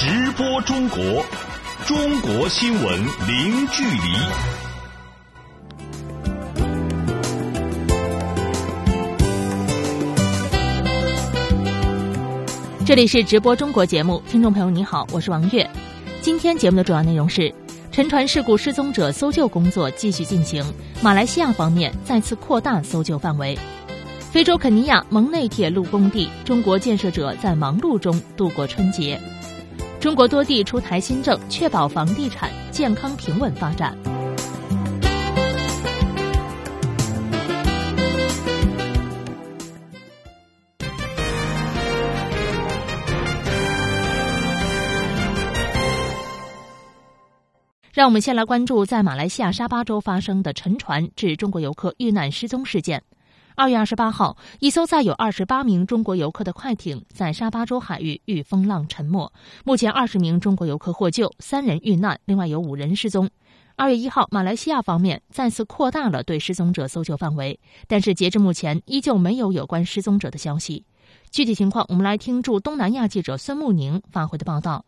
直播中国，中国新闻零距离。这里是直播中国节目，听众朋友你好，我是王悦。今天节目的主要内容是：沉船事故失踪者搜救工作继续进行，马来西亚方面再次扩大搜救范围。非洲肯尼亚蒙内铁路工地，中国建设者在忙碌中度过春节。中国多地出台新政，确保房地产健康平稳发展。让我们先来关注在马来西亚沙巴州发生的沉船致中国游客遇难失踪事件。二月二十八号，一艘载有二十八名中国游客的快艇在沙巴州海域遇风浪沉没。目前，二十名中国游客获救，三人遇难，另外有五人失踪。二月一号，马来西亚方面再次扩大了对失踪者搜救范围，但是截至目前，依旧没有有关失踪者的消息。具体情况，我们来听驻东南亚记者孙慕宁发回的报道。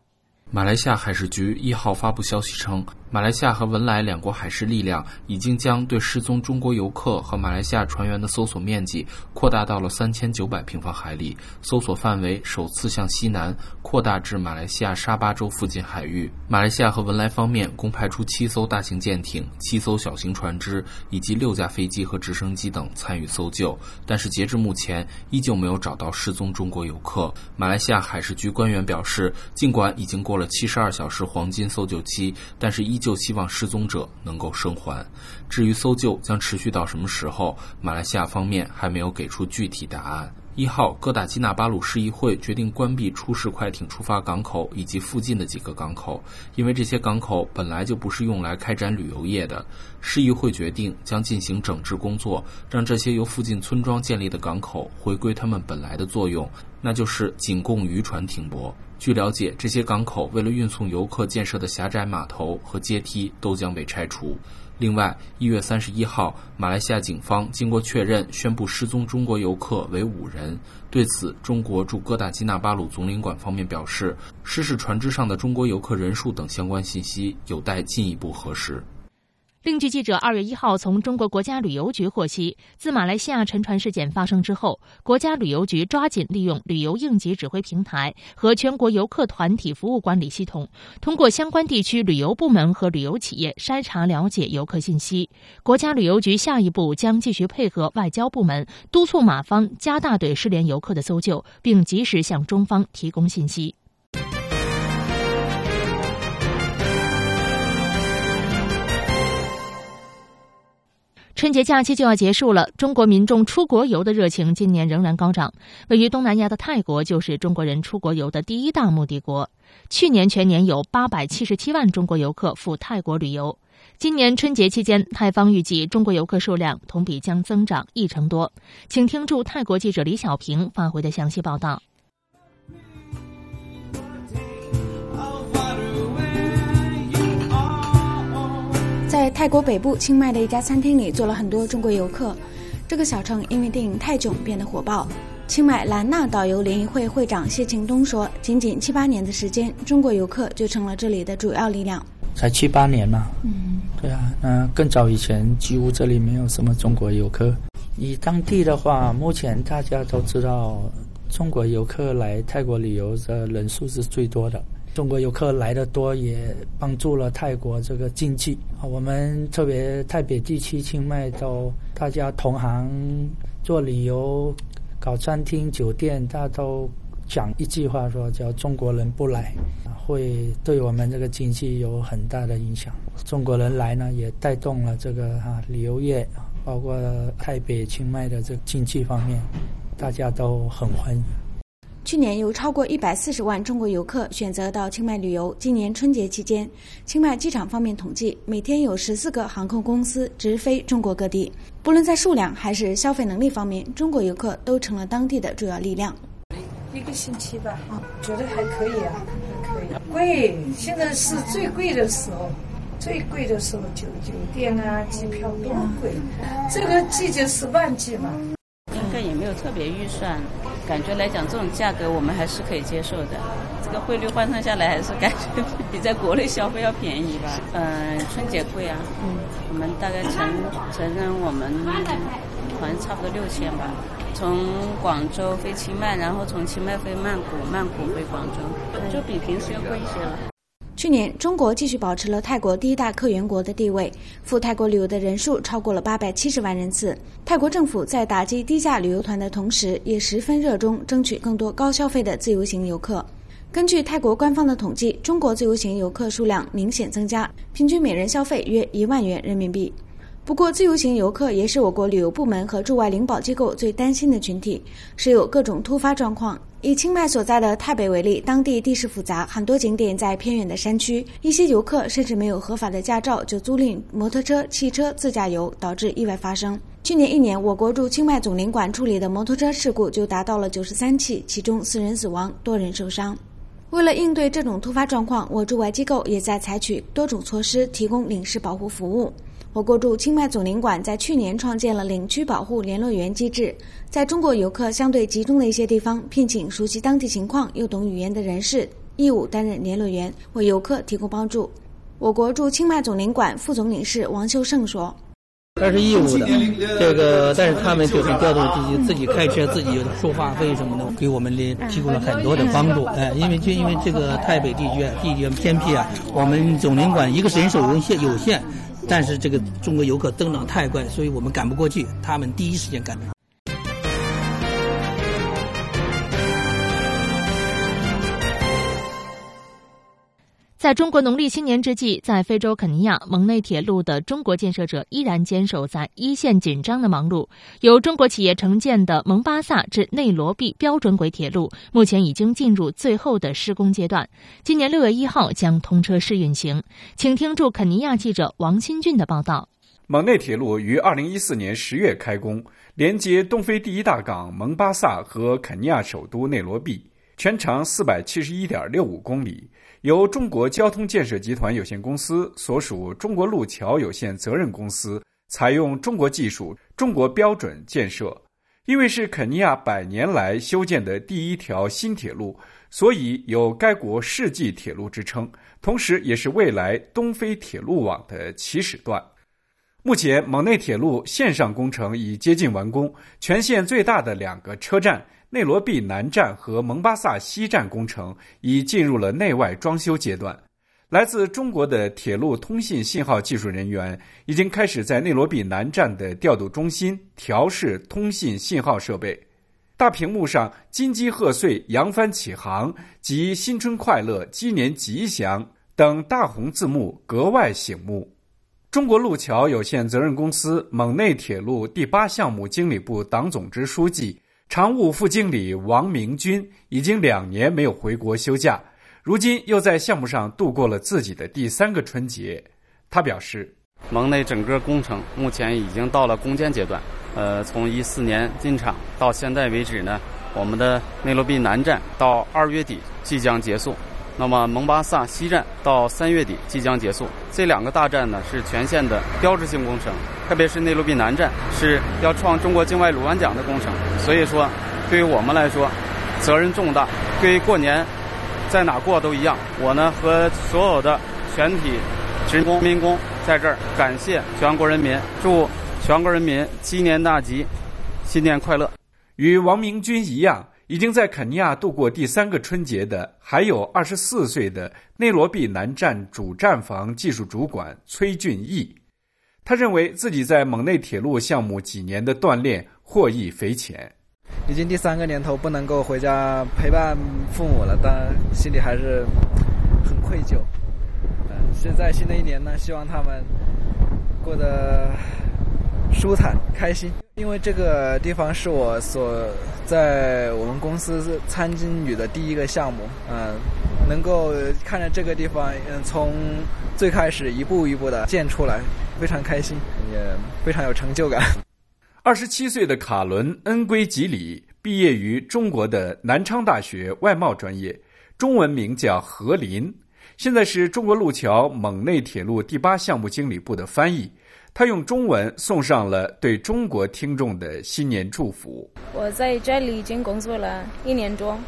马来西亚海事局一号发布消息称。马来西亚和文莱两国海事力量已经将对失踪中国游客和马来西亚船员的搜索面积扩大到了三千九百平方海里，搜索范围首次向西南扩大至马来西亚沙巴州附近海域。马来西亚和文莱方面共派出七艘大型舰艇、七艘小型船只以及六架飞机和直升机等参与搜救，但是截至目前依旧没有找到失踪中国游客。马来西亚海事局官员表示，尽管已经过了七十二小时黄金搜救期，但是依就希望失踪者能够生还。至于搜救将持续到什么时候，马来西亚方面还没有给出具体答案。一号哥打基纳巴鲁市议会决定关闭出事快艇出发港口以及附近的几个港口，因为这些港口本来就不是用来开展旅游业的。市议会决定将进行整治工作，让这些由附近村庄建立的港口回归他们本来的作用，那就是仅供渔船停泊。据了解，这些港口为了运送游客建设的狭窄码头和阶梯都将被拆除。另外，一月三十一号，马来西亚警方经过确认，宣布失踪中国游客为五人。对此，中国驻哥打基纳巴鲁总领馆方面表示，失事船只上的中国游客人数等相关信息有待进一步核实。另据记者二月一号从中国国家旅游局获悉，自马来西亚沉船事件发生之后，国家旅游局抓紧利用旅游应急指挥平台和全国游客团体服务管理系统，通过相关地区旅游部门和旅游企业筛查了解游客信息。国家旅游局下一步将继续配合外交部门，督促马方加大对失联游客的搜救，并及时向中方提供信息。春节假期就要结束了，中国民众出国游的热情今年仍然高涨。位于东南亚的泰国就是中国人出国游的第一大目的国。去年全年有八百七十七万中国游客赴泰国旅游。今年春节期间，泰方预计中国游客数量同比将增长一成多。请听驻泰国记者李小平发回的详细报道。在泰国北部清迈的一家餐厅里，坐了很多中国游客。这个小城因为电影《泰囧》变得火爆。清迈兰纳导游联谊会会长谢庆东说：“仅仅七八年的时间，中国游客就成了这里的主要力量。才七八年嘛，嗯，对啊，那更早以前几乎这里没有什么中国游客。以当地的话，目前大家都知道，中国游客来泰国旅游的人数是最多的。”中国游客来的多，也帮助了泰国这个经济啊。我们特别泰北地区清迈都大家同行做旅游、搞餐厅、酒店，大家都讲一句话，说叫中国人不来，会对我们这个经济有很大的影响。中国人来呢，也带动了这个哈旅游业，包括泰北、清迈的这经济方面，大家都很欢迎。去年有超过一百四十万中国游客选择到清迈旅游。今年春节期间，清迈机场方面统计，每天有十四个航空公司直飞中国各地。不论在数量还是消费能力方面，中国游客都成了当地的主要力量。一个星期吧，啊觉得还可以啊，还可以。贵，现在是最贵的时候，最贵的时候酒酒店啊，机票多贵。这个季节是旺季嘛。应该也没有特别预算，感觉来讲这种价格我们还是可以接受的。这个汇率换算下来，还是感觉比在国内消费要便宜吧。嗯，春节贵啊。嗯，我们大概承承认我们好像差不多六千吧。从广州飞清迈，然后从清迈飞曼谷，曼谷飞广州，就比平时要贵一些了。去年，中国继续保持了泰国第一大客源国的地位，赴泰国旅游的人数超过了八百七十万人次。泰国政府在打击低价旅游团的同时，也十分热衷争取更多高消费的自由行游客。根据泰国官方的统计，中国自由行游客数量明显增加，平均每人消费约一万元人民币。不过，自由行游客也是我国旅游部门和驻外领保机构最担心的群体，时有各种突发状况。以清迈所在的泰北为例，当地地势复杂，很多景点在偏远的山区，一些游客甚至没有合法的驾照就租赁摩托车、汽车自驾游，导致意外发生。去年一年，我国驻清迈总领馆处理的摩托车事故就达到了九十三起，其中四人死亡，多人受伤。为了应对这种突发状况，我驻外机构也在采取多种措施，提供领事保护服务。我国驻清迈总领馆在去年创建了领区保护联络员机制，在中国游客相对集中的一些地方，聘请熟悉当地情况又懂语言的人士，义务担任联络员，为游客提供帮助。我国驻清迈总领馆副总领事王秀胜说：“他是义务的，这个但是他们就是调动自己自己开车，自己收话费什么的，给我们提供了很多的帮助。哎，因为就因为这个台北地区地区偏僻啊，我们总领馆一个是人手有限有限。”但是这个中国游客增长太快，所以我们赶不过去。他们第一时间赶上。在中国农历新年之际，在非洲肯尼亚蒙内铁路的中国建设者依然坚守在一线紧张的忙碌。由中国企业承建的蒙巴萨至内罗毕标准轨铁路，目前已经进入最后的施工阶段，今年六月一号将通车试运行。请听驻肯尼亚记者王新俊的报道。蒙内铁路于二零一四年十月开工，连接东非第一大港蒙巴萨和肯尼亚首都内罗毕，全长四百七十一点六五公里。由中国交通建设集团有限公司所属中国路桥有限责任公司采用中国技术、中国标准建设。因为是肯尼亚百年来修建的第一条新铁路，所以有该国世纪铁路之称，同时也是未来东非铁路网的起始段。目前，蒙内铁路线上工程已接近完工，全线最大的两个车站。内罗毕南站和蒙巴萨西站工程已进入了内外装修阶段。来自中国的铁路通信信号技术人员已经开始在内罗毕南站的调度中心调试通信信号设备。大屏幕上“金鸡贺岁”“扬帆起航”及“新春快乐”“鸡年吉祥”等大红字幕格外醒目。中国路桥有限责任公司蒙内铁路第八项目经理部党总支书记。常务副经理王明军已经两年没有回国休假，如今又在项目上度过了自己的第三个春节。他表示，盟内整个工程目前已经到了攻坚阶段。呃，从一四年进场到现在为止呢，我们的内罗毕南站到二月底即将结束。那么蒙巴萨西站到三月底即将结束，这两个大站呢是全线的标志性工程，特别是内罗毕南站是要创中国境外鲁湾奖的工程，所以说对于我们来说责任重大。对于过年在哪过都一样，我呢和所有的全体职工民工在这儿感谢全国人民，祝全国人民鸡年大吉，新年快乐。与王明军一样。已经在肯尼亚度过第三个春节的，还有二十四岁的内罗毕南站主站房技术主管崔俊义。他认为自己在蒙内铁路项目几年的锻炼获益匪浅。已经第三个年头不能够回家陪伴父母了，但心里还是很愧疚。嗯，现在新的一年呢，希望他们过得舒坦开心。因为这个地方是我所在我们公司参与的第一个项目，嗯，能够看着这个地方，嗯，从最开始一步一步的建出来，非常开心，也非常有成就感。二十七岁的卡伦恩圭吉里毕业于中国的南昌大学外贸专业，中文名叫何林，现在是中国路桥蒙内铁路第八项目经理部的翻译。他用中文送上了对中国听众的新年祝福。我在这里已经工作了一年多，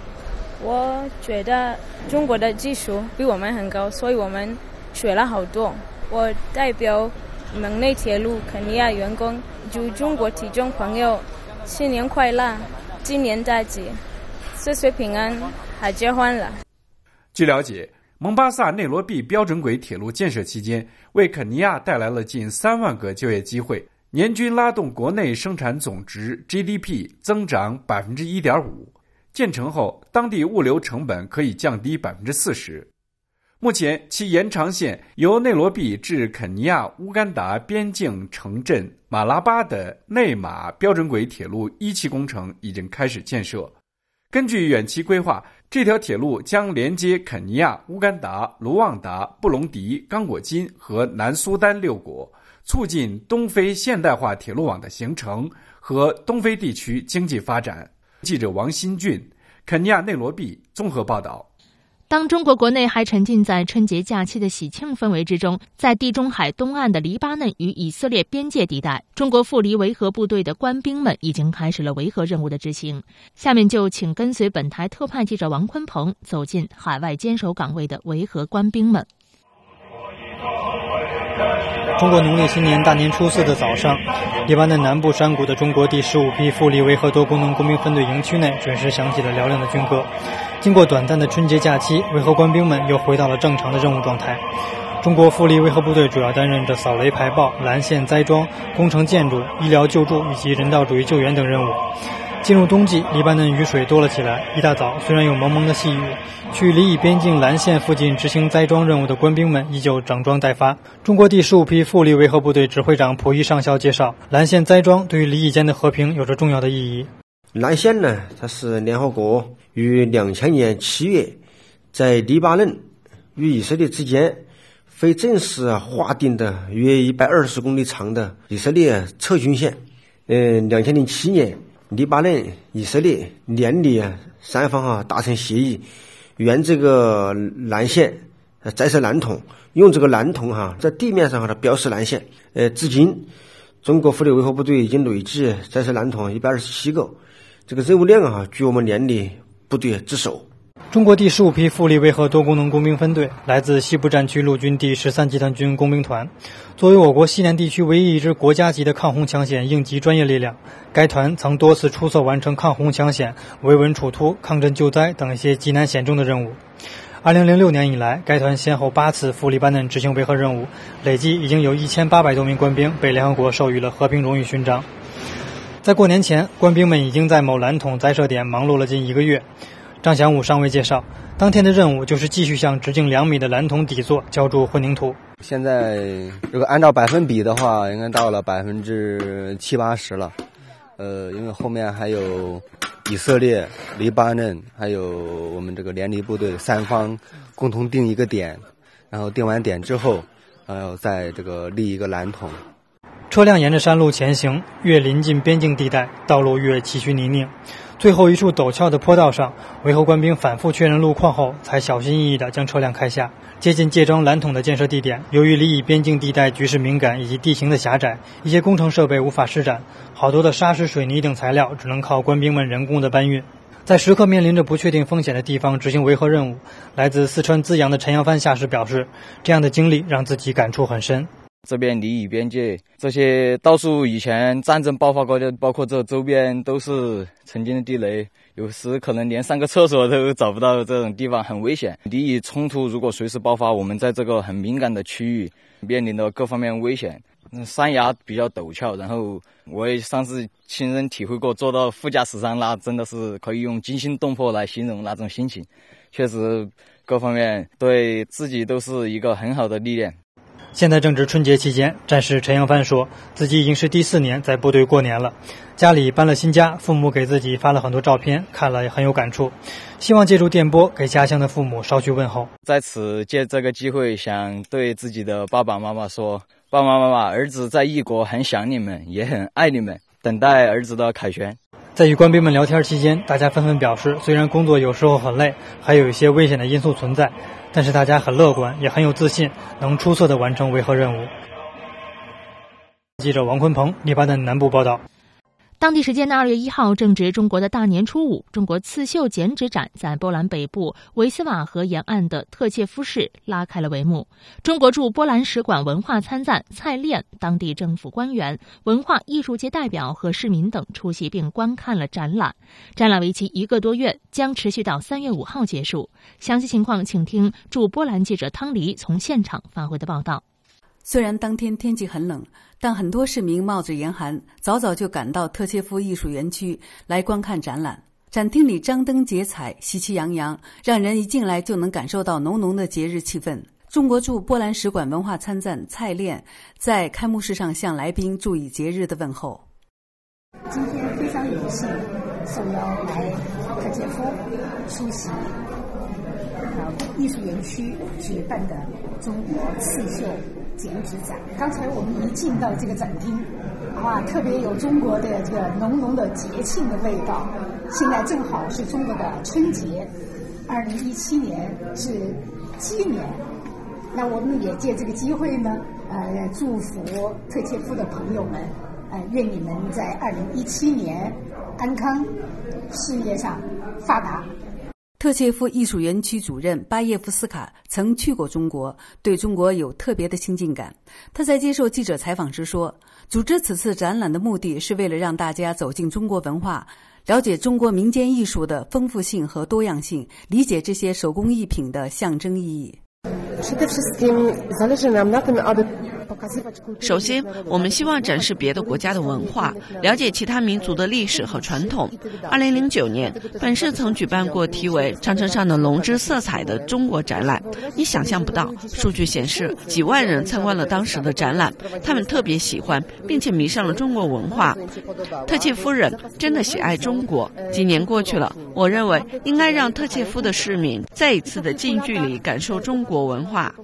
我觉得中国的技术比我们很高，所以我们学了好多。我代表蒙内铁路肯尼亚员工，祝中国听众朋友新年快乐，今年大吉，岁岁平安，还结婚了。据了解，蒙巴萨内罗毕标准轨铁路建设期间，为肯尼亚带来了近三万个就业机会，年均拉动国内生产总值 GDP 增长百分之一点五。建成后，当地物流成本可以降低百分之四十。目前，其延长线由内罗毕至肯尼亚乌干达边境城镇马拉巴的内马标准轨铁路一期工程已经开始建设。根据远期规划，这条铁路将连接肯尼亚、乌干达、卢旺达、布隆迪、刚果金和南苏丹六国，促进东非现代化铁路网的形成和东非地区经济发展。记者王新俊，肯尼亚内罗毕综合报道。当中国国内还沉浸在春节假期的喜庆氛围之中，在地中海东岸的黎巴嫩与以色列边界地带，中国赴黎维和部队的官兵们已经开始了维和任务的执行。下面就请跟随本台特派记者王坤鹏走进海外坚守岗位的维和官兵们。中国农历新年大年初四的早上，黎巴嫩南部山谷的中国第十五批赴黎维和多功能工兵分队营区内准时响起了嘹亮的军歌。经过短暂的春节假期，维和官兵们又回到了正常的任务状态。中国赴黎维和部队主要担任着扫雷排爆、拦线栽桩、工程建筑、医疗救助以及人道主义救援等任务。进入冬季，黎巴嫩雨水多了起来。一大早，虽然有蒙蒙的细雨，去黎以边境蓝线附近执行栽桩任务的官兵们依旧整装待发。中国第十五批赴黎维和部队指挥长溥仪上校介绍，蓝线栽桩对于黎以间的和平有着重要的意义。蓝线呢，它是联合国于两千年七月在黎巴嫩与以色列之间非正式划定的约一百二十公里长的以色列撤军线。嗯，两千零七年。黎巴嫩、以色列、联黎啊三方啊达成协议，原这个蓝线再设蓝筒，用这个蓝筒哈在地面上哈它标识蓝线。呃，至今中国妇女维和部队已经累计摘设蓝桶一百二十七个，这个任务量啊居我们联黎部队之首。中国第十五批赴黎维和多功能工兵分队来自西部战区陆军第十三集团军工兵团，作为我国西南地区唯一一支国家级的抗洪抢险应急专业力量，该团曾多次出色完成抗洪抢险、维稳处突、抗震救灾等一些极难险重的任务。二零零六年以来，该团先后八次赴黎巴嫩执行维和任务，累计已经有一千八百多名官兵被联合国授予了和平荣誉勋章。在过年前，官兵们已经在某蓝桶栽设点忙碌了近一个月。张祥武尚未介绍，当天的任务就是继续向直径两米的蓝铜底座浇筑混凝土。现在如果按照百分比的话，应该到了百分之七八十了。呃，因为后面还有以色列、黎巴嫩，还有我们这个联黎部队三方共同定一个点，然后定完点之后，还要在这个立一个蓝桶。车辆沿着山路前行，越临近边境地带，道路越崎岖泥泞。最后一处陡峭的坡道上，维和官兵反复确认路况后，才小心翼翼地将车辆开下。接近界桩蓝统的建设地点，由于离以边境地带局势敏感以及地形的狭窄，一些工程设备无法施展，好多的沙石、水泥等材料只能靠官兵们人工的搬运。在时刻面临着不确定风险的地方执行维和任务，来自四川资阳的陈扬帆下士表示，这样的经历让自己感触很深。这边离以边界，这些到处以前战争爆发过的，包括这周边都是曾经的地雷，有时可能连上个厕所都找不到，这种地方很危险。离以冲突如果随时爆发，我们在这个很敏感的区域，面临的各方面危险。山崖比较陡峭，然后我也上次亲身体会过，坐到副驾驶上那真的是可以用惊心动魄来形容那种心情。确实，各方面对自己都是一个很好的历练。现在正值春节期间，战士陈扬帆说自己已经是第四年在部队过年了，家里搬了新家，父母给自己发了很多照片，看了也很有感触，希望借助电波给家乡的父母捎去问候。在此借这个机会，想对自己的爸爸妈妈说：爸爸妈妈，儿子在异国很想你们，也很爱你们，等待儿子的凯旋。在与官兵们聊天期间，大家纷纷表示，虽然工作有时候很累，还有一些危险的因素存在，但是大家很乐观，也很有自信，能出色的完成维和任务。记者王坤鹏，黎巴嫩南部报道。当地时间的二月一号，正值中国的大年初五，中国刺绣剪纸展在波兰北部维斯瓦河沿岸的特切夫市拉开了帷幕。中国驻波兰使馆文化参赞蔡炼、当地政府官员、文化艺术界代表和市民等出席并观看了展览。展览为期一个多月，将持续到三月五号结束。详细情况，请听驻波兰记者汤黎从现场发回的报道。虽然当天天气很冷，但很多市民冒着严寒，早早就赶到特切夫艺术园区来观看展览。展厅里张灯结彩，喜气洋洋，让人一进来就能感受到浓浓的节日气氛。中国驻波兰使馆文化参赞蔡炼在开幕式上向来宾祝以节日的问候。今天非常有幸受邀来特切夫出席。艺术园区举办的中国刺绣剪纸展。刚才我们一进到这个展厅，哇，特别有中国的这个浓浓的节庆的味道。现在正好是中国的春节，二零一七年是鸡年。那我们也借这个机会呢，呃，祝福特切夫的朋友们，呃，愿你们在二零一七年安康，事业上发达。特切夫艺术园区主任巴耶夫斯卡曾去过中国，对中国有特别的亲近感。他在接受记者采访时说：“组织此次展览的目的是为了让大家走进中国文化，了解中国民间艺术的丰富性和多样性，理解这些手工艺品的象征意义。”首先，我们希望展示别的国家的文化，了解其他民族的历史和传统。二零零九年，本市曾举办过题为“长城上的龙之色彩”的中国展览。你想象不到，数据显示，几万人参观了当时的展览，他们特别喜欢，并且迷上了中国文化。特切夫人真的喜爱中国。几年过去了，我认为应该让特切夫的市民再一次的近距离感受中国文化。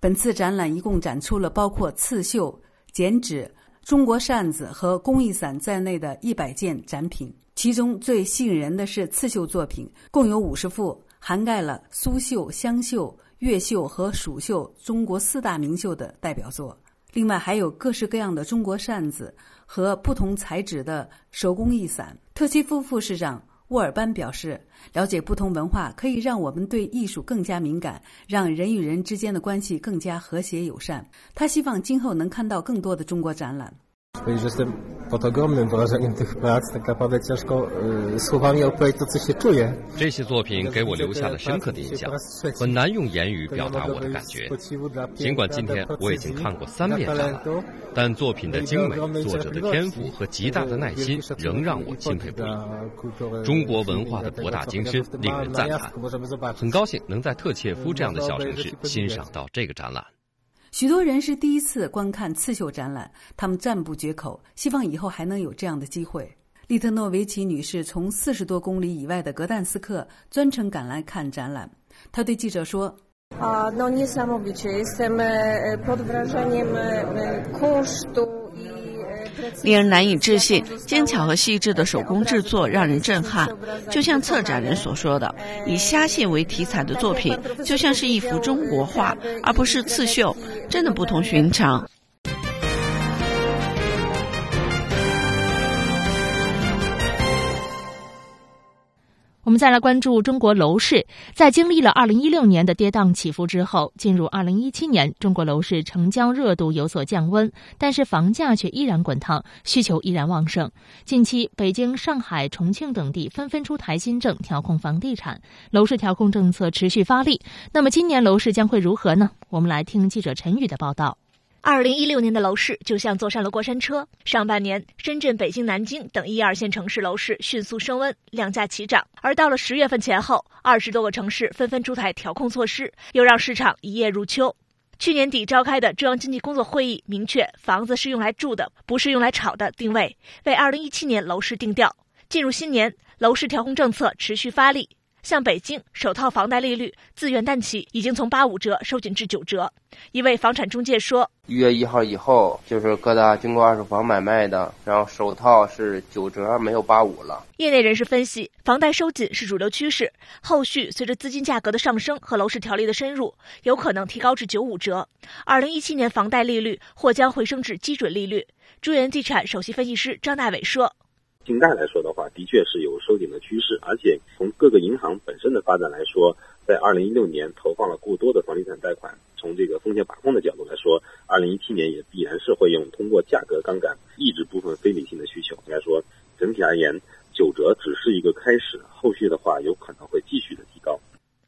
本次展览一共展出了包括刺绣、剪纸、中国扇子和工艺伞在内的一百件展品。其中最吸引人的是刺绣作品，共有五十幅，涵盖了苏绣、湘绣、粤绣和蜀绣中国四大名绣的代表作。另外还有各式各样的中国扇子和不同材质的手工艺伞。特切夫副市长。沃尔班表示，了解不同文化可以让我们对艺术更加敏感，让人与人之间的关系更加和谐友善。他希望今后能看到更多的中国展览。这些作品给我留下了深刻的印象，很难用言语表达我的感觉。尽管今天我已经看过三遍展览，但作品的精美、作者的天赋和极大的耐心仍让我钦佩不已。中国文化的博大精深令人赞叹。很高兴能在特切夫这样的小城市欣赏到这个展览。许多人是第一次观看刺绣展览，他们赞不绝口，希望以后还能有这样的机会。利特诺维奇女士从四十多公里以外的格但斯克专程赶来看展览，她对记者说：“啊，那你什么不去？什么呃，令人难以置信，精巧和细致的手工制作让人震撼。就像策展人所说的，以虾蟹为题材的作品，就像是一幅中国画，而不是刺绣，真的不同寻常。我们再来关注中国楼市，在经历了二零一六年的跌宕起伏之后，进入二零一七年，中国楼市成交热度有所降温，但是房价却依然滚烫，需求依然旺盛。近期，北京、上海、重庆等地纷纷出台新政调控房地产，楼市调控政策持续发力。那么，今年楼市将会如何呢？我们来听记者陈宇的报道。二零一六年的楼市就像坐上了过山车。上半年，深圳、北京、南京等一二线城市楼市迅速升温，量价齐涨。而到了十月份前后，二十多个城市纷纷出台调控措施，又让市场一夜入秋。去年底召开的中央经济工作会议明确，房子是用来住的，不是用来炒的定位，为二零一七年楼市定调。进入新年，楼市调控政策持续发力。像北京首套房贷利率自元旦起已经从八五折收紧至九折。一位房产中介说：“一月一号以后，就是各大经过二手房买卖的，然后首套是九折，没有八五了。”业内人士分析，房贷收紧是主流趋势，后续随着资金价格的上升和楼市条例的深入，有可能提高至九五折。二零一七年房贷利率或将回升至基准利率。中原地产首席分析师张大伟说。信贷来说的话，的确是有收紧的趋势，而且从各个银行本身的发展来说，在二零一六年投放了过多的房地产贷款，从这个风险把控的角度来说，二零一七年也必然是会用通过价格杠杆抑制部分非理性的需求。应该说，整体而言，九折只是一个开始，后续的话有可能会继续的提高。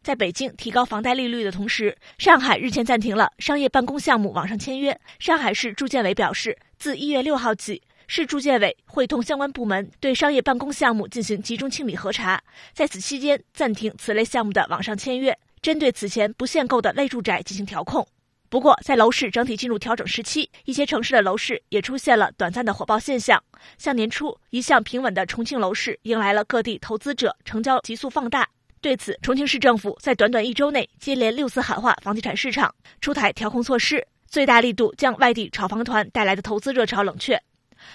在北京提高房贷利率的同时，上海日前暂停了商业办公项目网上签约。上海市住建委表示，自一月六号起。市住建委会同相关部门对商业办公项目进行集中清理核查，在此期间暂停此类项目的网上签约，针对此前不限购的类住宅进行调控。不过，在楼市整体进入调整时期，一些城市的楼市也出现了短暂的火爆现象。像年初一向平稳的重庆楼市，迎来了各地投资者成交急速放大。对此，重庆市政府在短短一周内接连六次喊话房地产市场，出台调控措施，最大力度将外地炒房团带来的投资热潮冷却。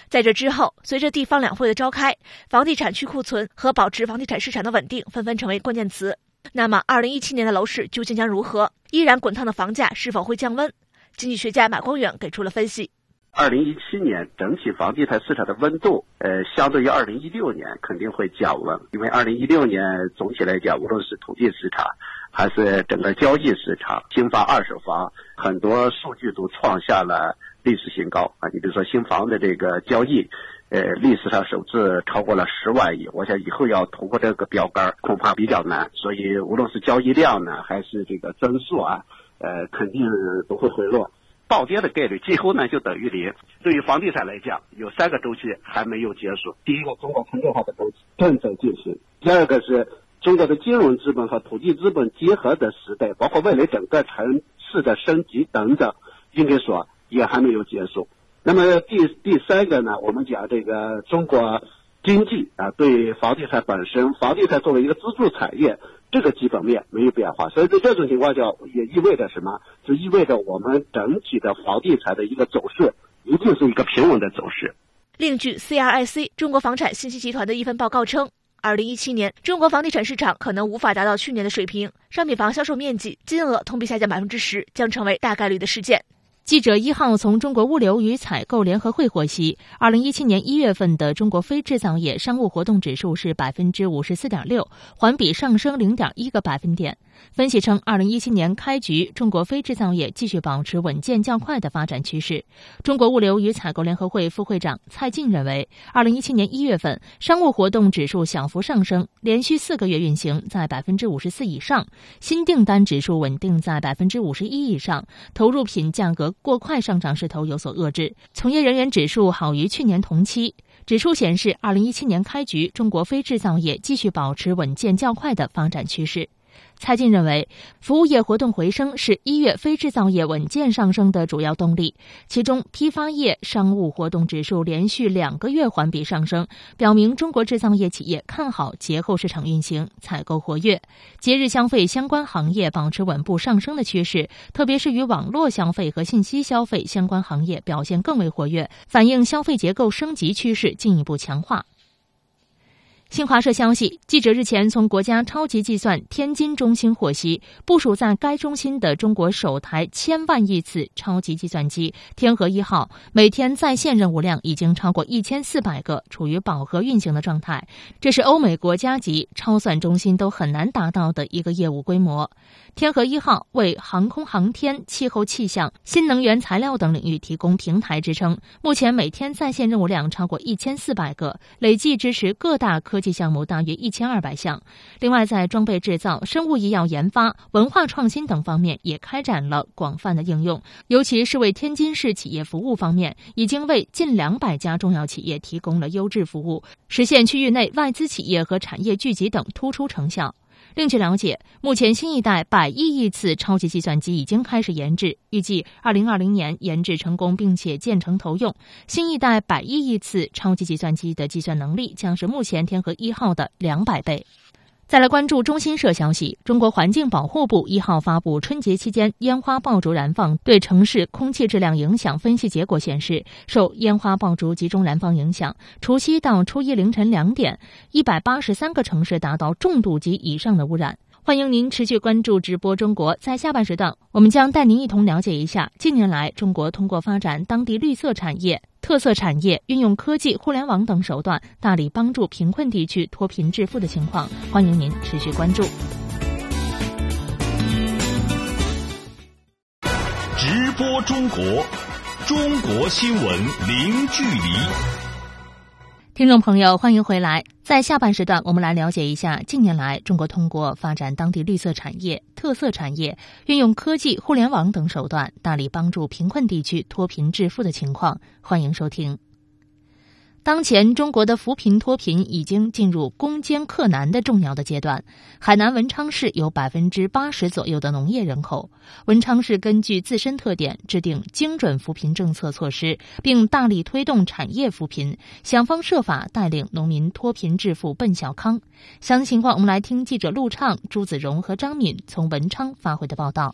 在这之后，随着地方两会的召开，房地产去库存和保持房地产市场的稳定纷纷成为关键词。那么，二零一七年的楼市究竟将如何？依然滚烫的房价是否会降温？经济学家马光远给出了分析：二零一七年整体房地产市场的温度，呃，相对于二零一六年肯定会降温，因为二零一六年总体来讲，无论是土地市场还是整个交易市场，新房、二手房很多数据都创下了。历史新高啊！你比如说新房的这个交易，呃，历史上首次超过了十万亿。我想以后要突破这个标杆恐怕比较难。所以无论是交易量呢，还是这个增速啊，呃，肯定都会回落。暴跌的概率几乎呢就等于零。对于房地产来讲，有三个周期还没有结束。第一个，中国城镇化的周期正在进行；第二个是中国的金融资本和土地资本结合的时代，包括未来整个城市的升级等等，应该说。也还没有结束。那么第第三个呢？我们讲这个中国经济啊，对房地产本身，房地产作为一个支柱产业，这个基本面没有变化。所以在这种情况下，也意味着什么？就意味着我们整体的房地产的一个走势，一定是一个平稳的走势。另据 CRIC 中国房产信息集团的一份报告称，二零一七年中国房地产市场可能无法达到去年的水平，商品房销售面积金额同比下降百分之十，将成为大概率的事件。记者一号从中国物流与采购联合会获悉，二零一七年一月份的中国非制造业商务活动指数是百分之五十四点六，环比上升零点一个百分点。分析称，二零一七年开局，中国非制造业继续保持稳健较快的发展趋势。中国物流与采购联合会副会长蔡进认为，二零一七年一月份商务活动指数小幅上升，连续四个月运行在百分之五十四以上，新订单指数稳定在百分之五十一以上，投入品价格过快上涨势头有所遏制，从业人员指数好于去年同期。指数显示，二零一七年开局，中国非制造业继续保持稳健较快的发展趋势。蔡进认为，服务业活动回升是一月非制造业稳健上升的主要动力。其中，批发业商务活动指数连续两个月环比上升，表明中国制造业企业看好节后市场运行，采购活跃。节日消费相关行业保持稳步上升的趋势，特别是与网络消费和信息消费相关行业表现更为活跃，反映消费结构升级趋势进一步强化。新华社消息，记者日前从国家超级计算天津中心获悉，部署在该中心的中国首台千万亿次超级计算机“天河一号”每天在线任务量已经超过一千四百个，处于饱和运行的状态。这是欧美国家级超算中心都很难达到的一个业务规模。天河一号为航空航天、气候气象、新能源材料等领域提供平台支撑，目前每天在线任务量超过一千四百个，累计支持各大科。技项目大约一千二百项，另外在装备制造、生物医药研发、文化创新等方面也开展了广泛的应用，尤其是为天津市企业服务方面，已经为近两百家重要企业提供了优质服务，实现区域内外资企业和产业聚集等突出成效。另据了解，目前新一代百亿亿次超级计算机已经开始研制，预计二零二零年研制成功，并且建成投用。新一代百亿亿次超级计算机的计算能力将是目前天河一号的两百倍。再来关注中新社消息，中国环境保护部一号发布春节期间烟花爆竹燃放对城市空气质量影响分析结果显示，受烟花爆竹集中燃放影响，除夕到初一凌晨两点，一百八十三个城市达到重度及以上的污染。欢迎您持续关注直播中国，在下半时段，我们将带您一同了解一下近年来中国通过发展当地绿色产业。特色产业运用科技、互联网等手段，大力帮助贫困地区脱贫致富的情况，欢迎您持续关注。直播中国，中国新闻零距离。听众朋友，欢迎回来。在下半时段，我们来了解一下近年来中国通过发展当地绿色产业、特色产业，运用科技、互联网等手段，大力帮助贫困地区脱贫致富的情况。欢迎收听。当前，中国的扶贫脱贫已经进入攻坚克难的重要的阶段。海南文昌市有百分之八十左右的农业人口，文昌市根据自身特点制定精准扶贫政策措施，并大力推动产业扶贫，想方设法带领农民脱贫致富奔小康。详细情况，我们来听记者陆畅、朱子荣和张敏从文昌发回的报道。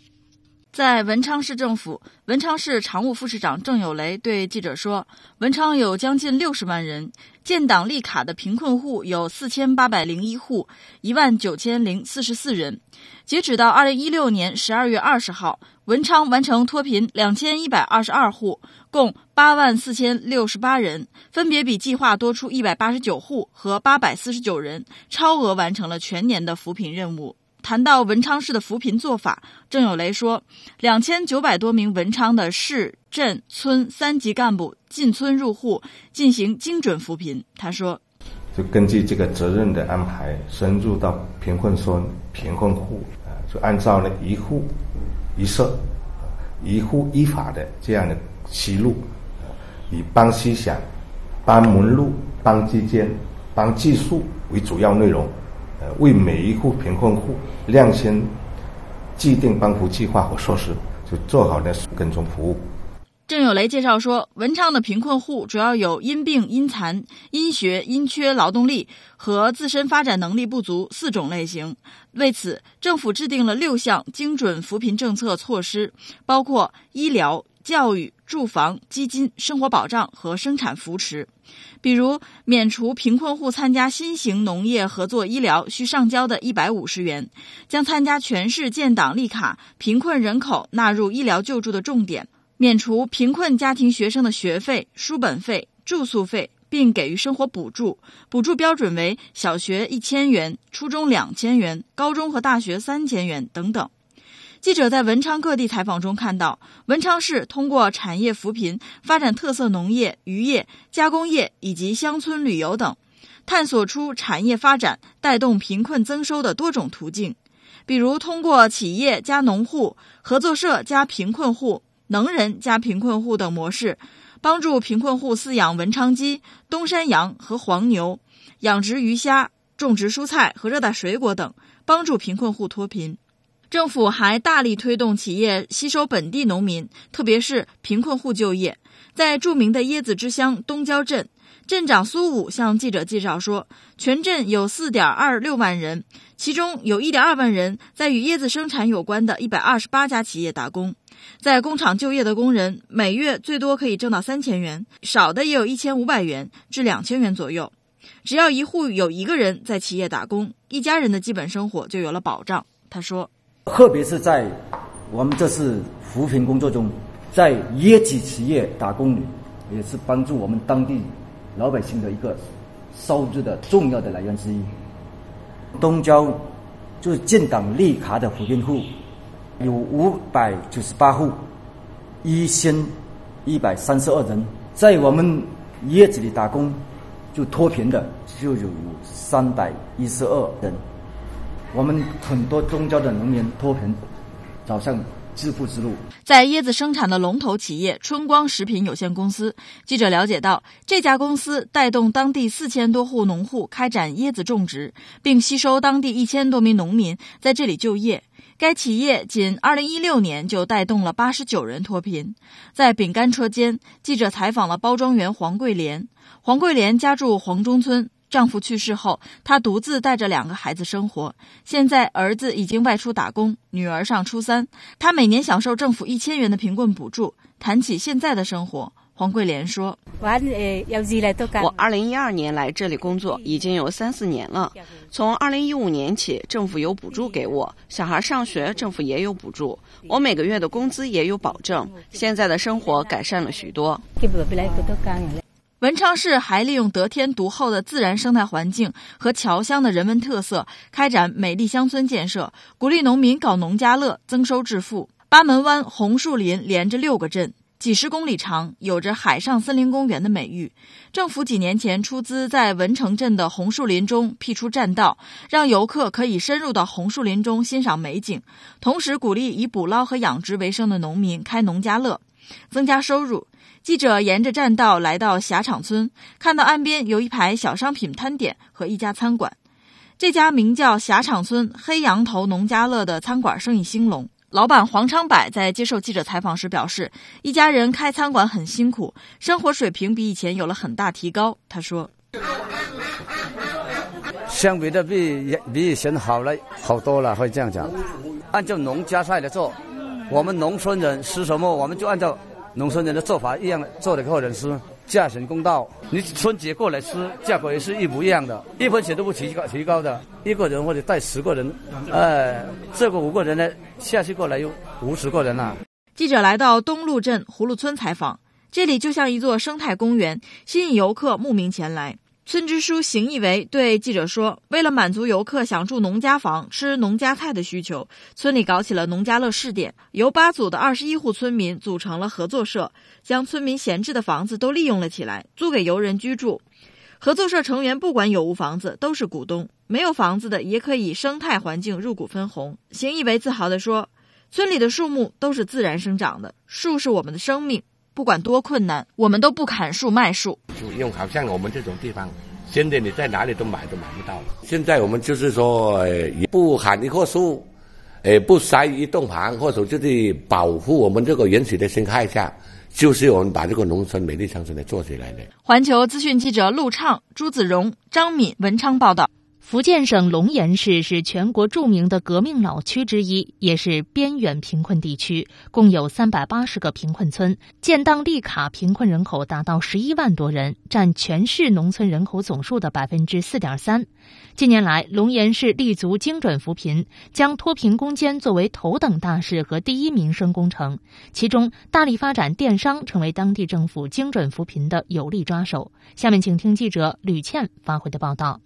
在文昌市政府，文昌市常务副市长郑有雷对记者说：“文昌有将近六十万人，建档立卡的贫困户有四千八百零一户，一万九千零四十四人。截止到二零一六年十二月二十号，文昌完成脱贫两千一百二十二户，共八万四千六十八人，分别比计划多出一百八十九户和八百四十九人，超额完成了全年的扶贫任务。”谈到文昌市的扶贫做法，郑有雷说，两千九百多名文昌的市镇村三级干部进村入户进行精准扶贫。他说，就根据这个责任的安排，深入到贫困村、贫困户啊，就按照了一户一社、一户一法的这样的思路，以帮思想、帮门路、帮基建、帮技术为主要内容。为每一户贫困户量身制定帮扶计划和措施，就做好了跟踪服务。郑有雷介绍说，文昌的贫困户主要有因病、因残、因学、因缺劳动力和自身发展能力不足四种类型。为此，政府制定了六项精准扶贫政策措施，包括医疗。教育、住房、基金、生活保障和生产扶持，比如免除贫困户参加新型农业合作医疗需上交的一百五十元，将参加全市建档立卡贫困人口纳入医疗救助的重点，免除贫困家庭学生的学费、书本费、住宿费，并给予生活补助，补助标准为小学一千元、初中两千元、高中和大学三千元等等。记者在文昌各地采访中看到，文昌市通过产业扶贫、发展特色农业、渔业、加工业以及乡村旅游等，探索出产业发展带动贫困增收的多种途径。比如，通过企业加农户、合作社加贫困户、能人加贫困户等模式，帮助贫困户饲养文昌鸡、东山羊和黄牛，养殖鱼虾、种植蔬菜和热带水果等，帮助贫困户脱贫。政府还大力推动企业吸收本地农民，特别是贫困户就业。在著名的椰子之乡东郊镇，镇长苏武向记者介绍说，全镇有4.26万人，其中有一点二万人在与椰子生产有关的一百二十八家企业打工。在工厂就业的工人每月最多可以挣到3000元，少的也有一千五百元至两千元左右。只要一户有一个人在企业打工，一家人的基本生活就有了保障。他说。特别是在我们这次扶贫工作中，在椰子企业打工女，也是帮助我们当地老百姓的一个收入的重要的来源之一。东郊就是建档立卡的扶贫户，有五百九十八户，一千一百三十二人，在我们椰子里打工就脱贫的就有三百一十二人。我们很多中交的农民脱贫，走上致富之路。在椰子生产的龙头企业春光食品有限公司，记者了解到，这家公司带动当地四千多户农户开展椰子种植，并吸收当地一千多名农民在这里就业。该企业仅二零一六年就带动了八十九人脱贫。在饼干车间，记者采访了包装员黄桂莲。黄桂莲家住黄中村。丈夫去世后，她独自带着两个孩子生活。现在儿子已经外出打工，女儿上初三。她每年享受政府一千元的贫困补助。谈起现在的生活，黄。桂莲说：“我二零一二年来这里工作，已经有三四年了。从二零一五年起，政府有补助给我，小孩上学政府也有补助，我每个月的工资也有保证。现在的生活改善了许多。”文昌市还利用得天独厚的自然生态环境和侨乡的人文特色，开展美丽乡村建设，鼓励农民搞农家乐，增收致富。八门湾红树林连着六个镇。几十公里长，有着“海上森林公园”的美誉。政府几年前出资在文城镇的红树林中辟出栈道，让游客可以深入到红树林中欣赏美景，同时鼓励以捕捞和养殖为生的农民开农家乐，增加收入。记者沿着栈道来到霞场村，看到岸边有一排小商品摊点和一家餐馆。这家名叫霞场村黑羊头农家乐的餐馆生意兴隆。老板黄昌柏在接受记者采访时表示，一家人开餐馆很辛苦，生活水平比以前有了很大提高。他说：“ 相比的比比以前好了好多了，可以这样讲。按照农家菜来做，我们农村人吃什么，我们就按照农村人的做法一样做给客人吃。”价钱公道，你春节过来吃，价格也是一模一样的，一分钱都不提高提高的。一个人或者带十个人，哎，这个五个人呢，下去过来有五十个人了。记者来到东路镇葫芦村采访，这里就像一座生态公园，吸引游客慕名前来。村支书邢义维对记者说：“为了满足游客想住农家房、吃农家菜的需求，村里搞起了农家乐试点，由八组的二十一户村民组成了合作社，将村民闲置的房子都利用了起来，租给游人居住。合作社成员不管有无房子，都是股东；没有房子的也可以生态环境入股分红。”邢义维自豪地说：“村里的树木都是自然生长的，树是我们的生命。”不管多困难，我们都不砍树卖树。就用好像我们这种地方，现在你在哪里都买都买不到了。现在我们就是说，不砍一棵树，呃，不塞一栋房，或者就是保护我们这个原始的生态下，就是我们把这个农村美丽乡村来做起来的。环球资讯记者陆畅、朱子荣、张敏、文昌报道。福建省龙岩市是全国著名的革命老区之一，也是边远贫困地区，共有三百八十个贫困村，建档立卡贫困人口达到十一万多人，占全市农村人口总数的百分之四点三。近年来，龙岩市立足精准扶贫，将脱贫攻坚作为头等大事和第一民生工程，其中大力发展电商，成为当地政府精准扶贫的有力抓手。下面，请听记者吕倩发回的报道。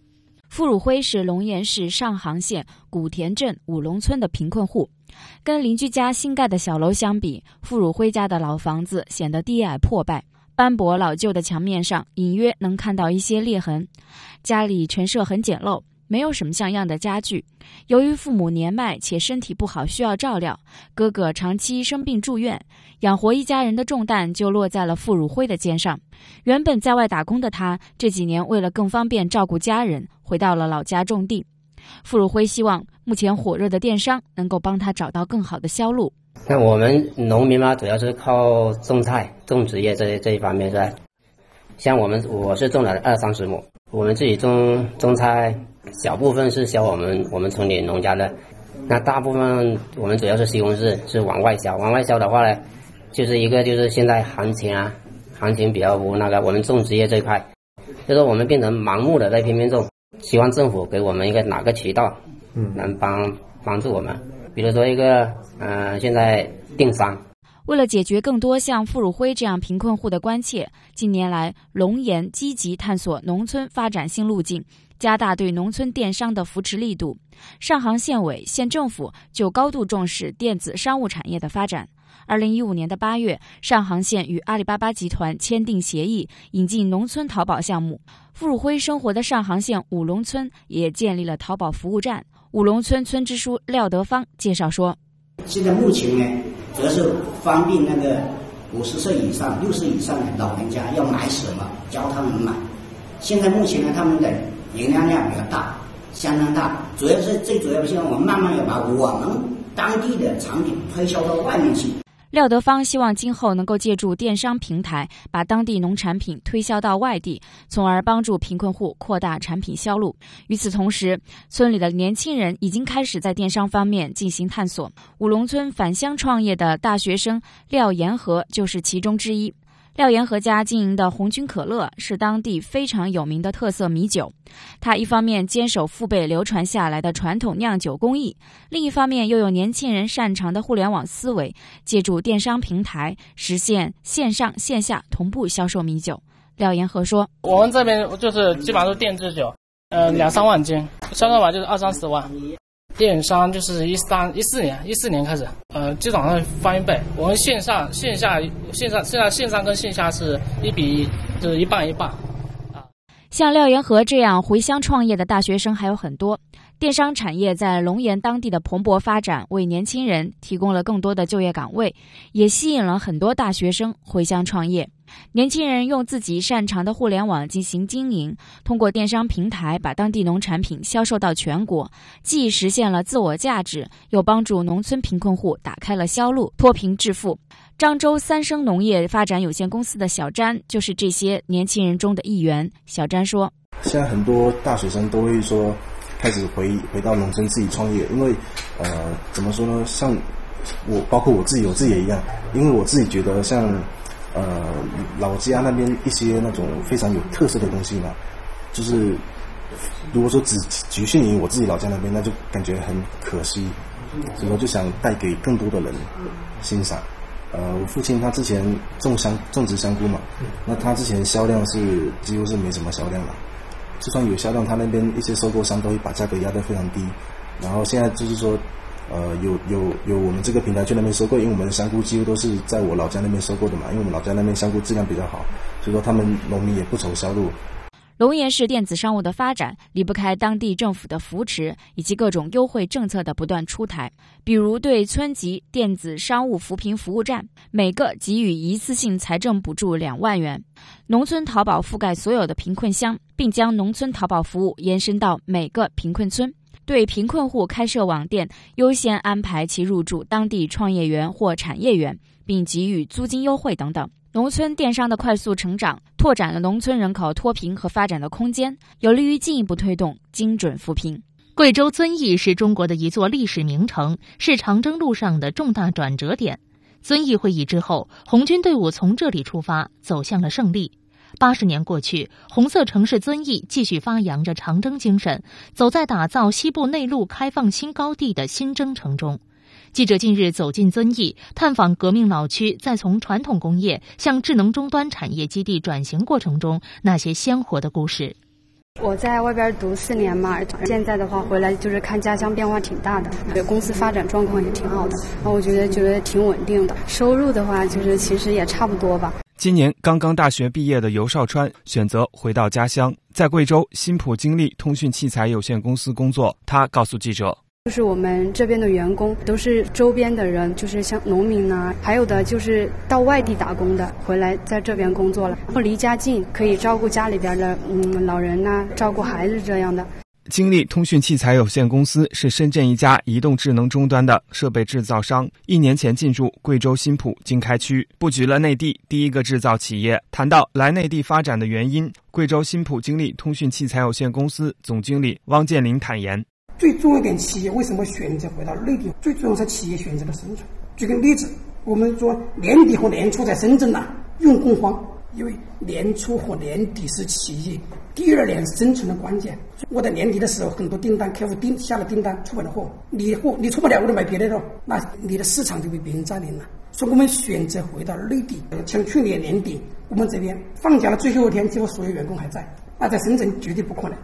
傅汝辉是龙岩市上杭县古田镇五龙村的贫困户，跟邻居家新盖的小楼相比，傅汝辉家的老房子显得低矮破败，斑驳老旧的墙面上隐约能看到一些裂痕。家里陈设很简陋。没有什么像样的家具。由于父母年迈且身体不好，需要照料，哥哥长期生病住院，养活一家人的重担就落在了傅汝辉的肩上。原本在外打工的他，这几年为了更方便照顾家人，回到了老家种地。傅汝辉希望目前火热的电商能够帮他找到更好的销路。那我们农民嘛，主要是靠种菜、种植业这这一方面是吧？像我们，我是种了二三十亩，我们自己种种菜。小部分是销我们我们村里农家的，那大部分我们主要是西红柿是往外销。往外销的话呢，就是一个就是现在行情啊，行情比较不那个。我们种植业这一块，就是我们变成盲目的在拼命种，希望政府给我们一个哪个渠道，嗯，能帮帮助我们。比如说一个，嗯，现在电商。为了解决更多像傅汝辉这样贫困户的关切，近年来龙岩积极探索农村发展新路径。加大对农村电商的扶持力度，上杭县委、县政府就高度重视电子商务产业的发展。二零一五年的八月，上杭县与阿里巴巴集团签订协议，引进农村淘宝项目。傅汝辉生活的上杭县五龙村也建立了淘宝服务站。五龙村村支书廖德芳介绍说：“现在目前呢，主要是方便那个五十岁以上、六十以上的老人家要买什么，教他们买。现在目前呢，他们的。”营业量比较大，相当大，主要是最主要的，希望我们慢慢要把我们当地的产品推销到外面去。廖德芳希望今后能够借助电商平台，把当地农产品推销到外地，从而帮助贫困户扩大产品销路。与此同时，村里的年轻人已经开始在电商方面进行探索。五龙村返乡创业的大学生廖延和就是其中之一。廖岩和家经营的红军可乐是当地非常有名的特色米酒。他一方面坚守父辈流传下来的传统酿酒工艺，另一方面又有年轻人擅长的互联网思维，借助电商平台实现线上线下同步销售米酒。廖岩和说：“我们这边就是基本上都是电制酒，呃，两三万斤，销售完就是二三十万。”电商就是一三一四年，一四年开始，呃，基本上翻一倍。我们线上、线下、线上、现在线上跟线下是一比一，就是一半一半。啊，像廖元和这样回乡创业的大学生还有很多。电商产业在龙岩当地的蓬勃发展，为年轻人提供了更多的就业岗位，也吸引了很多大学生回乡创业。年轻人用自己擅长的互联网进行经营，通过电商平台把当地农产品销售到全国，既实现了自我价值，又帮助农村贫困户打开了销路，脱贫致富。漳州三生农业发展有限公司的小詹就是这些年轻人中的一员。小詹说：“现在很多大学生都会说。”开始回回到农村自己创业，因为，呃，怎么说呢？像我，包括我自己，我自己也一样。因为我自己觉得，像呃老家那边一些那种非常有特色的东西嘛，就是如果说只局限于我自己老家那边，那就感觉很可惜。所以我就想带给更多的人欣赏。呃，我父亲他之前种香种植香菇嘛，那他之前销量是几乎是没什么销量的。就算有销量，他那边一些收购商都会把价格压得非常低。然后现在就是说，呃，有有有我们这个平台去那边收购，因为我们的香菇几乎都是在我老家那边收购的嘛，因为我们老家那边香菇质量比较好，所以说他们农民也不愁销路。龙岩市电子商务的发展离不开当地政府的扶持以及各种优惠政策的不断出台，比如对村级电子商务扶贫服务站，每个给予一次性财政补助两万元；农村淘宝覆盖所有的贫困乡，并将农村淘宝服务延伸到每个贫困村；对贫困户开设网店，优先安排其入驻当地创业园或产业园，并给予租金优惠等等。农村电商的快速成长，拓展了农村人口脱贫和发展的空间，有利于进一步推动精准扶贫。贵州遵义是中国的一座历史名城，是长征路上的重大转折点。遵义会议之后，红军队伍从这里出发，走向了胜利。八十年过去，红色城市遵义继续发扬着长征精神，走在打造西部内陆开放新高地的新征程中。记者近日走进遵义，探访革命老区，在从传统工业向智能终端产业基地转型过程中那些鲜活的故事。我在外边读四年嘛，现在的话回来就是看家乡变化挺大的，公司发展状况也挺好的，我觉得觉得挺稳定的。收入的话，就是其实也差不多吧。今年刚刚大学毕业的尤少川选择回到家乡，在贵州新普精力通讯器材有限公司工作。他告诉记者。就是我们这边的员工都是周边的人，就是像农民呐，还有的就是到外地打工的，回来在这边工作了，然后离家近，可以照顾家里边的嗯老人呐，照顾孩子这样的。金立通讯器材有限公司是深圳一家移动智能终端的设备制造商，一年前进驻贵州新浦经开区，布局了内地第一个制造企业。谈到来内地发展的原因，贵州新浦金立通讯器材有限公司总经理汪建林坦言。最重要一点，企业为什么选择回到内地？最重要是企业选择了生存。举个例子，我们说年底和年初在深圳呐，用工荒，因为年初和年底是企业第二年生存的关键。我在年底的时候，很多订单，客户订下了订单，出不了货，你货你出不了，我就买别的了，那你的市场就被别人占领了。所以我们选择回到内地。像去年年底，我们这边放假的最后一天，几乎所有员工还在，那在深圳绝对不可能。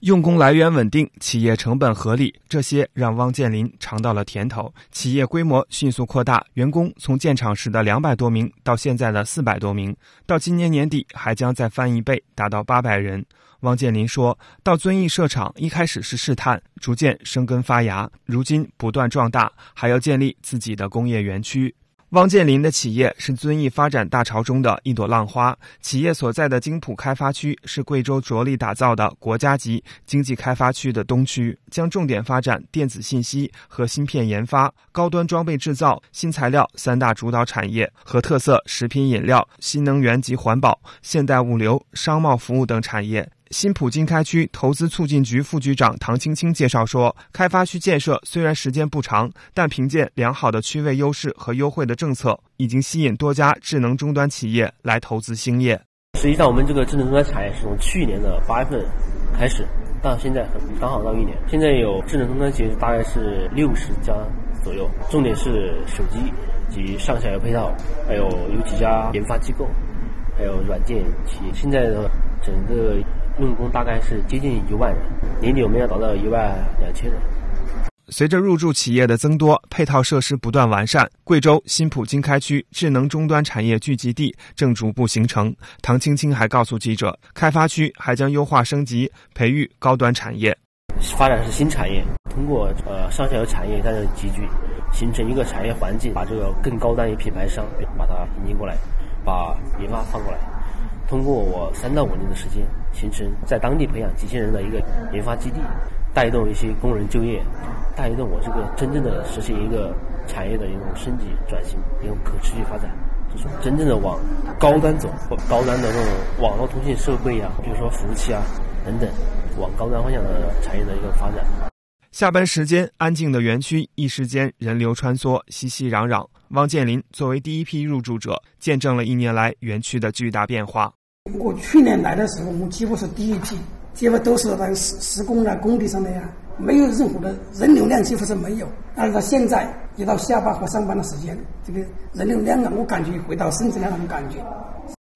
用工来源稳定，企业成本合理，这些让汪建林尝到了甜头。企业规模迅速扩大，员工从建厂时的两百多名到现在的四百多名，到今年年底还将再翻一倍，达到八百人。汪建林说：“到遵义设厂，一开始是试探，逐渐生根发芽，如今不断壮大，还要建立自己的工业园区。”汪建林的企业是遵义发展大潮中的一朵浪花。企业所在的金浦开发区是贵州着力打造的国家级经济开发区的东区，将重点发展电子信息和芯片研发、高端装备制造、新材料三大主导产业和特色食品饮料、新能源及环保、现代物流、商贸服务等产业。新浦经开区投资促进局副局长唐青青介绍说，开发区建设虽然时间不长，但凭借良好的区位优势和优惠的政策，已经吸引多家智能终端企业来投资兴业。实际上，我们这个智能终端产业是从去年的八月份开始，到现在刚好到一年。现在有智能终端企业大概是六十家左右，重点是手机及上下游配套，还有有几家研发机构，还有软件企业。现在的整个用工大概是接近一万人，年底我们要达到一万两千人。随着入驻企业的增多，配套设施不断完善，贵州新浦经开区智能终端产业聚集地正逐步形成。唐青青还告诉记者，开发区还将优化升级，培育高端产业，发展是新产业，通过呃上下游产业在这集聚，形成一个产业环境，把这个更高端的品牌商把它引进过来，把研发放过来，通过我三到五年的时间，形成在当地培养几千人的一个研发基地。带动一些工人就业，带动我这个真正的实现一个产业的一种升级转型，一种可持续发展，就是真正的往高端走，或高端的那种网络通信设备啊，比如说服务器啊等等，往高端方向的产业的一个发展。下班时间，安静的园区一时间人流穿梭，熙熙攘攘。汪建林作为第一批入驻者，见证了一年来园区的巨大变化。我去年来的时候，我几乎是第一批。几乎都是在施施工啊，工地上的呀，没有任何的人流量，几乎是没有。但是到现在，一到下班和上班的时间，这个人流量啊，我感觉回到深圳那种感觉。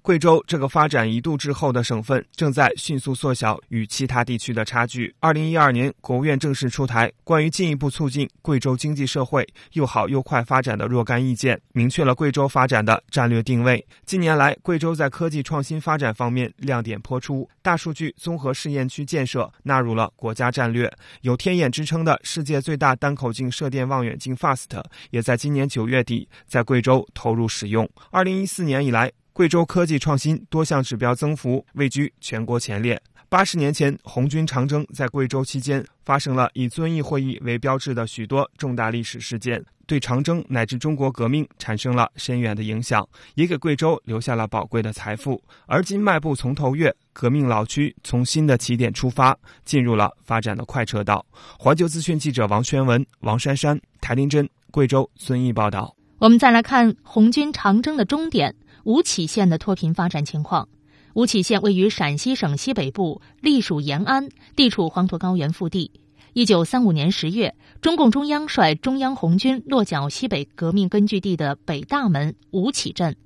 贵州这个发展一度滞后的省份，正在迅速缩小与其他地区的差距。二零一二年，国务院正式出台关于进一步促进贵州经济社会又好又快发展的若干意见，明确了贵州发展的战略定位。近年来，贵州在科技创新发展方面亮点颇出，大数据综合试验区建设纳入了国家战略。有“天眼”之称的世界最大单口径射电望远镜 FAST，也在今年九月底在贵州投入使用。二零一四年以来。贵州科技创新多项指标增幅位居全国前列。八十年前，红军长征在贵州期间发生了以遵义会议为标志的许多重大历史事件，对长征乃至中国革命产生了深远的影响，也给贵州留下了宝贵的财富。而今迈步从头越，革命老区从新的起点出发，进入了发展的快车道。环球资讯记者王宣文、王珊珊、台林真，贵州遵义报道。我们再来看红军长征的终点。吴起县的脱贫发展情况。吴起县位于陕西省西北部，隶属延安，地处黄土高原腹地。一九三五年十月，中共中央率中央红军落脚西北革命根据地的北大门吴起镇。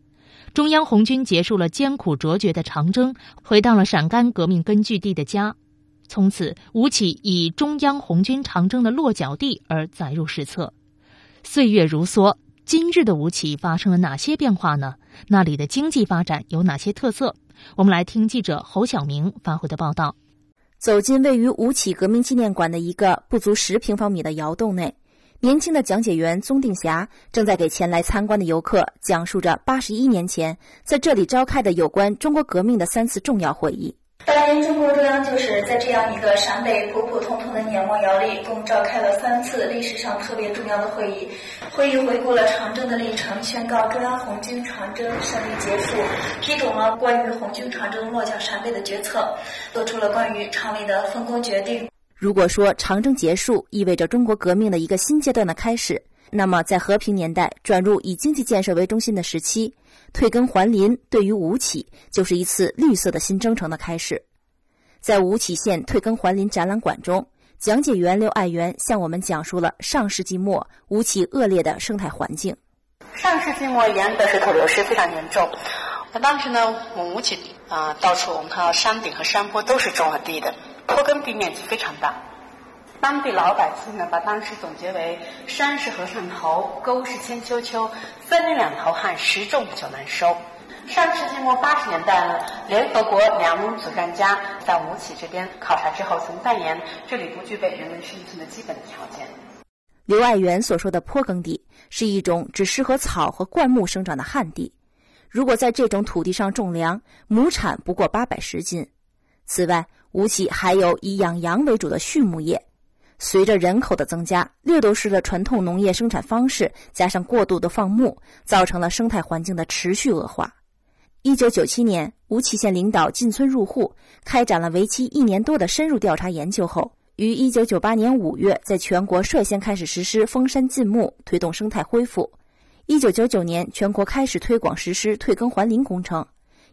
中央红军结束了艰苦卓绝的长征，回到了陕甘革命根据地的家。从此，吴起以中央红军长征的落脚地而载入史册。岁月如梭。今日的吴起发生了哪些变化呢？那里的经济发展有哪些特色？我们来听记者侯晓明发回的报道。走进位于吴起革命纪念馆的一个不足十平方米的窑洞内，年轻的讲解员宗定霞正在给前来参观的游客讲述着八十一年前在这里召开的有关中国革命的三次重要会议。当年中共中央就是在这样一个陕北普普通通的碾磨窑里，共召开了三次历史上特别重要的会议。会议回顾了长征的历程，宣告中央红军长征胜利结束，批准了关于红军长征落脚陕北的决策，做出了关于常委的分工决定。如果说长征结束意味着中国革命的一个新阶段的开始，那么在和平年代转入以经济建设为中心的时期。退耕还林对于吴起就是一次绿色的新征程的开始。在吴起县退耕还林展览馆中，讲解员刘爱元向我们讲述了上世纪末吴起恶劣的生态环境。上世纪末沿的水土流失非常严重。那当时呢，我们吴起啊，到处我们看到山顶和山坡都是种了地的，坡耕地面积非常大。当地老百姓呢，把当时总结为“山是和尚头，沟是千秋秋，分两头旱，十种就难收”。上世纪末八十年代呢，联合国粮农组专家在吴起这边考察之后，曾断言这里不具备人类生存的基本条件。刘爱元所说的坡耕地是一种只适合草和灌木生长的旱地，如果在这种土地上种粮，亩产不过八百十斤。此外，吴起还有以养羊为主的畜牧业。随着人口的增加，掠夺式的传统农业生产方式加上过度的放牧，造成了生态环境的持续恶化。一九九七年，吴起县领导进村入户，开展了为期一年多的深入调查研究后，于一九九八年五月在全国率先开始实施封山禁牧，推动生态恢复。一九九九年，全国开始推广实施退耕还林工程，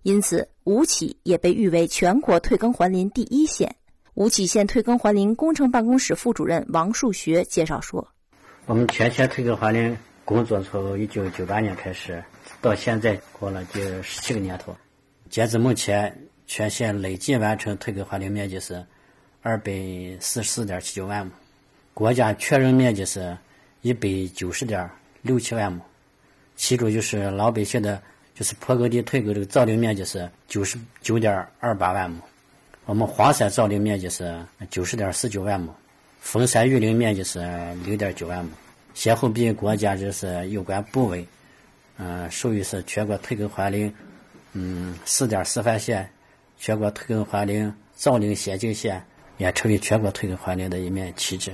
因此吴起也被誉为全国退耕还林第一县。吴起县退耕还林工程办公室副主任王树学介绍说：“我们全县退耕还林。”工作从一九九八年开始，到现在过了第十七个年头。截至目前，全县累计完成退耕还林面积是二百四十四点七九万亩，国家确认面积是一百九十点六七万亩。其中就是老百姓的，就是坡耕地退耕这个造林面积是九十九点二八万亩，我们黄山造林面积是九十点四九万亩，封山育林面积是零点九万亩。先后被国家就是有关部委，嗯，授予是全国退耕还林，嗯，试点示范县，全国退耕还林造林先进县，也成为全国退耕还林的一面旗帜。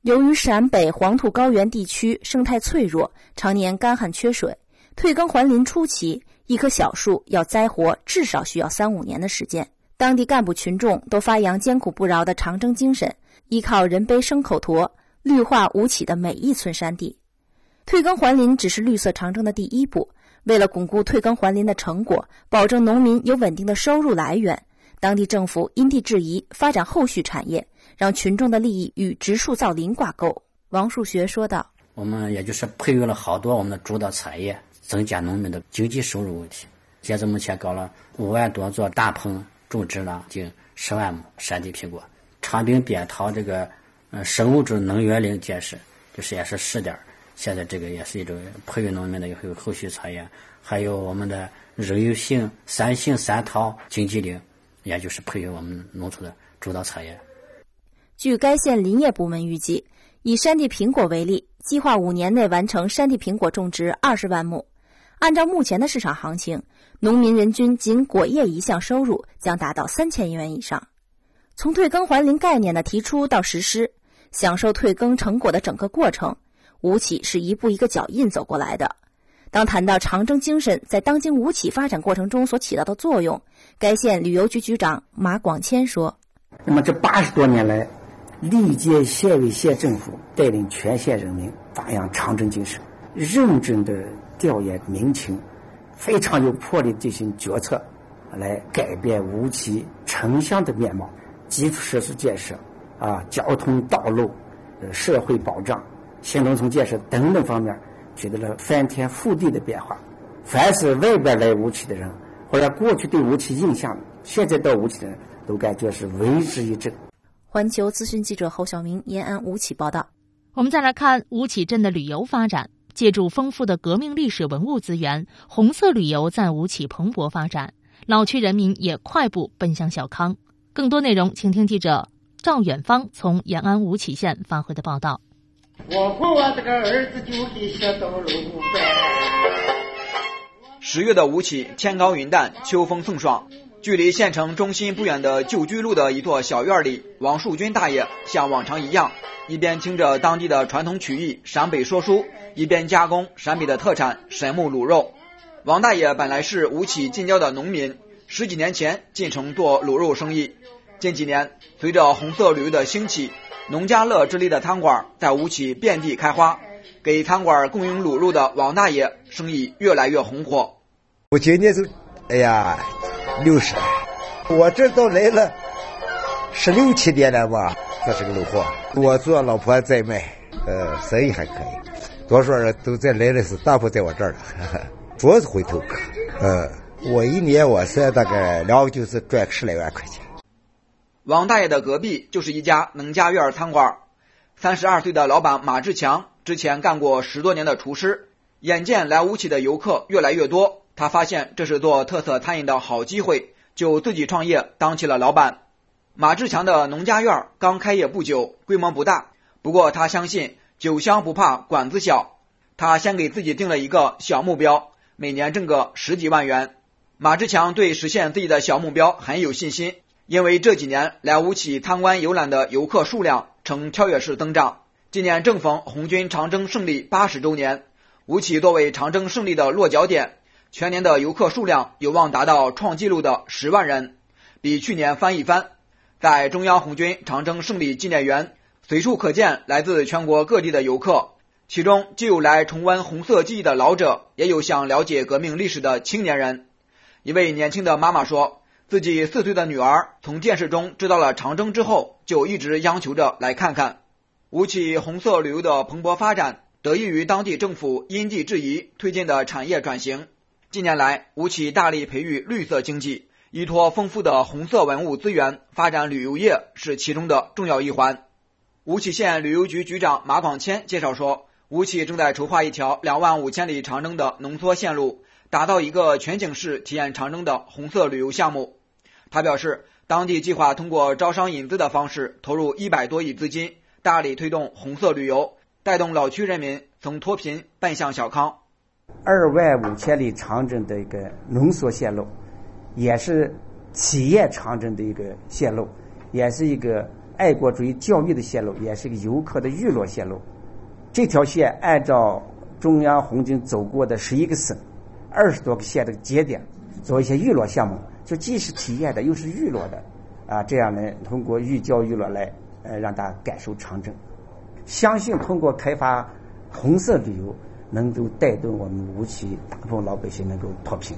由于陕北黄土高原地区生态脆弱，常年干旱缺水，退耕还林初期，一棵小树要栽活至少需要三五年的时间。当地干部群众都发扬艰苦不饶的长征精神，依靠人背牲口驮。绿化吴起的每一寸山地，退耕还林只是绿色长征的第一步。为了巩固退耕还林的成果，保证农民有稳定的收入来源，当地政府因地制宜发展后续产业，让群众的利益与植树造林挂钩。王树学说道：“我们也就是培育了好多我们的主导产业，增加农民的经济收入问题。截至目前，搞了五万多座大棚，种植了近十万亩山地苹果、长柄扁桃这个。”嗯，生物质能源林建设就是也是试点现在这个也是一种培育农民的一个后续产业，还有我们的日用型三型三套经济林，也就是培育我们农村的主导产业。据该县林业部门预计，以山地苹果为例，计划五年内完成山地苹果种植二十万亩。按照目前的市场行情，农民人均仅果业一项收入将达到三千元以上。从退耕还林概念的提出到实施。享受退耕成果的整个过程，吴起是一步一个脚印走过来的。当谈到长征精神在当今吴起发展过程中所起到的作用，该县旅游局局长马广谦说：“那么这八十多年来，历届县委县政府带领全县人民发扬长征精神，认真的调研民情，非常有魄力进行决策，来改变吴起城乡的面貌，基础设施建设。”啊，交通道路、呃，社会保障、新农村建设等等方面，取得了翻天覆地的变化。凡是外边来吴起的人，或者过去对吴起印象，现在到吴起的人都感觉是为之一振。环球资讯记者侯晓明延安吴起报道。我们再来看吴起镇的旅游发展，借助丰富的革命历史文物资源，红色旅游在吴起蓬勃发展，老区人民也快步奔向小康。更多内容，请听记者。赵远芳从延安吴起县发回的报道。我和我这个儿子就写道路十月的吴起，天高云淡，秋风送爽。距离县城中心不远的旧居路的一座小院里，王树军大爷像往常一样，一边听着当地的传统曲艺陕北说书，一边加工陕北的特产神木卤肉。王大爷本来是吴起近郊的农民，十几年前进城做卤肉生意。近几年，随着红色旅游的兴起，农家乐之类的餐馆在吴起遍地开花。给餐馆供应卤肉的王大爷生意越来越红火。我今年都，哎呀，六十了。我这都来了十六七年了吧，做这个卤货。我做，老婆在卖，呃，生意还可以。多数人都在来的是大部分在我这儿了，主要是回头客。呃，我一年我算大概两就是赚十来万块钱。王大爷的隔壁就是一家农家院餐馆，三十二岁的老板马志强之前干过十多年的厨师，眼见来吴起的游客越来越多，他发现这是做特色餐饮的好机会，就自己创业当起了老板。马志强的农家院刚开业不久，规模不大，不过他相信酒香不怕馆子小，他先给自己定了一个小目标，每年挣个十几万元。马志强对实现自己的小目标很有信心。因为这几年来吴起参观游览的游客数量呈跳跃式增长，今年正逢红军长征胜利八十周年，吴起作为长征胜利的落脚点，全年的游客数量有望达到创纪录的十万人，比去年翻一番。在中央红军长征胜利纪念园，随处可见来自全国各地的游客，其中既有来重温红色记忆的老者，也有想了解革命历史的青年人。一位年轻的妈妈说。自己四岁的女儿从电视中知道了长征之后，就一直央求着来看看。吴起红色旅游的蓬勃发展，得益于当地政府因地制宜推进的产业转型。近年来，吴起大力培育绿色经济，依托丰富的红色文物资源发展旅游业是其中的重要一环。吴起县旅游局局长马广谦介绍说，吴起正在筹划一条两万五千里长征的浓缩线路，打造一个全景式体验长征的红色旅游项目。他表示，当地计划通过招商引资的方式，投入一百多亿资金，大力推动红色旅游，带动老区人民从脱贫奔向小康。二万五千里长征的一个浓缩线路，也是企业长征的一个线路，也是一个爱国主义教育的线路，也是个游客的娱乐线路。这条线按照中央红军走过的十一个省、二十多个县的节点，做一些娱乐项目。就既是体验的，又是娱乐的，啊，这样呢，通过寓教于乐来，呃，让大家感受长征。相信通过开发红色旅游，能够带动我们吴起大部分老百姓能够脱贫。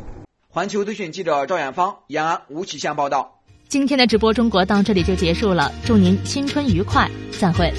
环球资讯记者赵远芳延安吴起县报道。今天的直播中国到这里就结束了，祝您新春愉快，散会。